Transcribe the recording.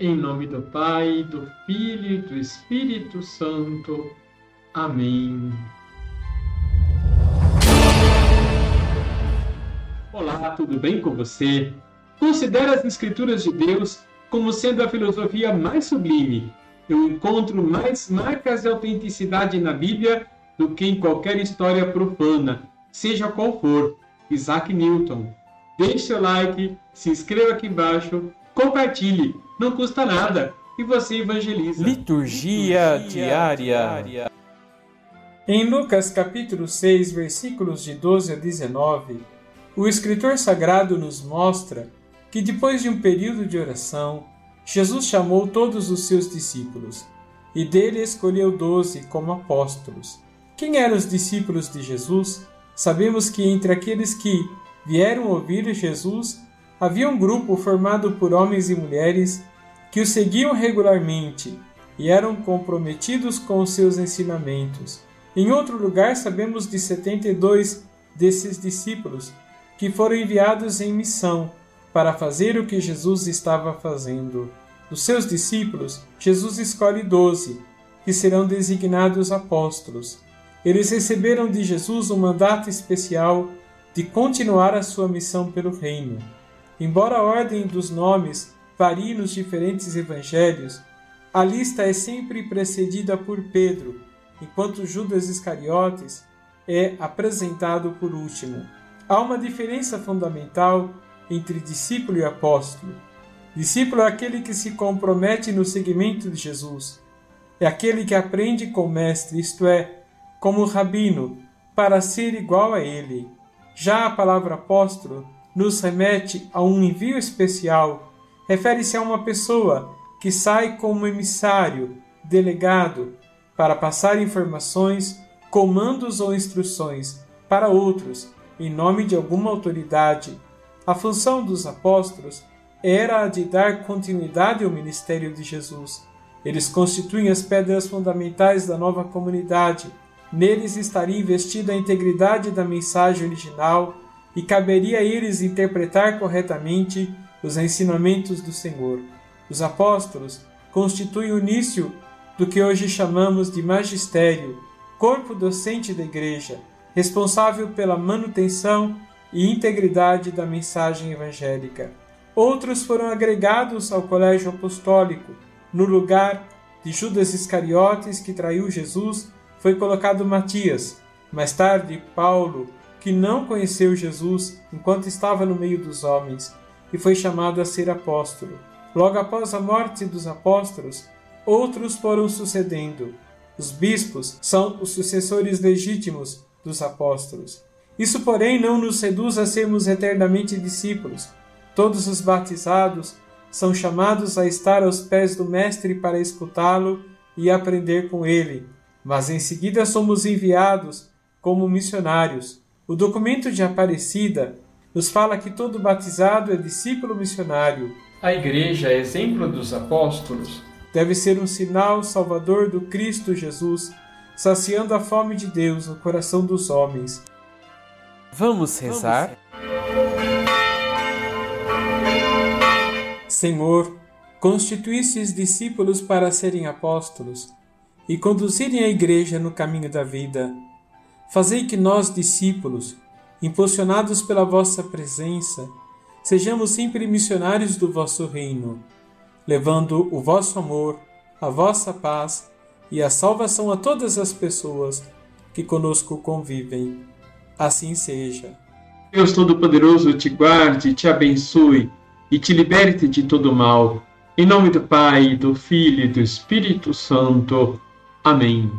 Em nome do Pai, do Filho e do Espírito Santo. Amém. Olá, tudo bem com você? Considere as Escrituras de Deus como sendo a filosofia mais sublime. Eu encontro mais marcas de autenticidade na Bíblia do que em qualquer história profana, seja qual for. Isaac Newton. Deixe seu like, se inscreva aqui embaixo, compartilhe não custa nada e você evangeliza. Liturgia, Liturgia diária. diária. Em Lucas capítulo 6, versículos de 12 a 19, o escritor sagrado nos mostra que depois de um período de oração, Jesus chamou todos os seus discípulos e dele escolheu doze como apóstolos. Quem eram os discípulos de Jesus? Sabemos que entre aqueles que vieram ouvir Jesus havia um grupo formado por homens e mulheres que o seguiam regularmente e eram comprometidos com os seus ensinamentos. Em outro lugar, sabemos de 72 desses discípulos que foram enviados em missão para fazer o que Jesus estava fazendo. Dos seus discípulos, Jesus escolhe doze, que serão designados apóstolos. Eles receberam de Jesus um mandato especial de continuar a sua missão pelo reino. Embora a ordem dos nomes varie nos diferentes evangelhos, a lista é sempre precedida por Pedro, enquanto Judas Iscariotes é apresentado por último. Há uma diferença fundamental entre discípulo e apóstolo. Discípulo é aquele que se compromete no seguimento de Jesus. É aquele que aprende com o mestre, isto é, como rabino, para ser igual a ele. Já a palavra apóstolo nos remete a um envio especial. Refere-se a uma pessoa que sai como emissário, delegado, para passar informações, comandos ou instruções para outros, em nome de alguma autoridade. A função dos apóstolos era a de dar continuidade ao ministério de Jesus. Eles constituem as pedras fundamentais da nova comunidade. Neles estaria investida a integridade da mensagem original e caberia a eles interpretar corretamente os ensinamentos do Senhor. Os apóstolos constituem o início do que hoje chamamos de magistério, corpo docente da Igreja, responsável pela manutenção e integridade da mensagem evangélica. Outros foram agregados ao colégio apostólico. No lugar de Judas Iscariotes, que traiu Jesus, foi colocado Matias. Mais tarde, Paulo, que não conheceu Jesus enquanto estava no meio dos homens e foi chamado a ser apóstolo. Logo após a morte dos apóstolos, outros foram sucedendo. Os bispos são os sucessores legítimos dos apóstolos. Isso, porém, não nos seduz a sermos eternamente discípulos. Todos os batizados são chamados a estar aos pés do Mestre para escutá-lo e aprender com ele, mas em seguida somos enviados como missionários o documento de Aparecida nos fala que todo batizado é discípulo missionário. A Igreja, exemplo dos apóstolos, deve ser um sinal salvador do Cristo Jesus, saciando a fome de Deus no coração dos homens. Vamos rezar? Senhor, constituístes discípulos para serem apóstolos e conduzirem a Igreja no caminho da vida Fazei que nós, discípulos, impulsionados pela vossa presença, sejamos sempre missionários do vosso reino, levando o vosso amor, a vossa paz e a salvação a todas as pessoas que conosco convivem. Assim seja. Deus Todo-Poderoso te guarde, te abençoe e te liberte de todo mal. Em nome do Pai, do Filho e do Espírito Santo. Amém.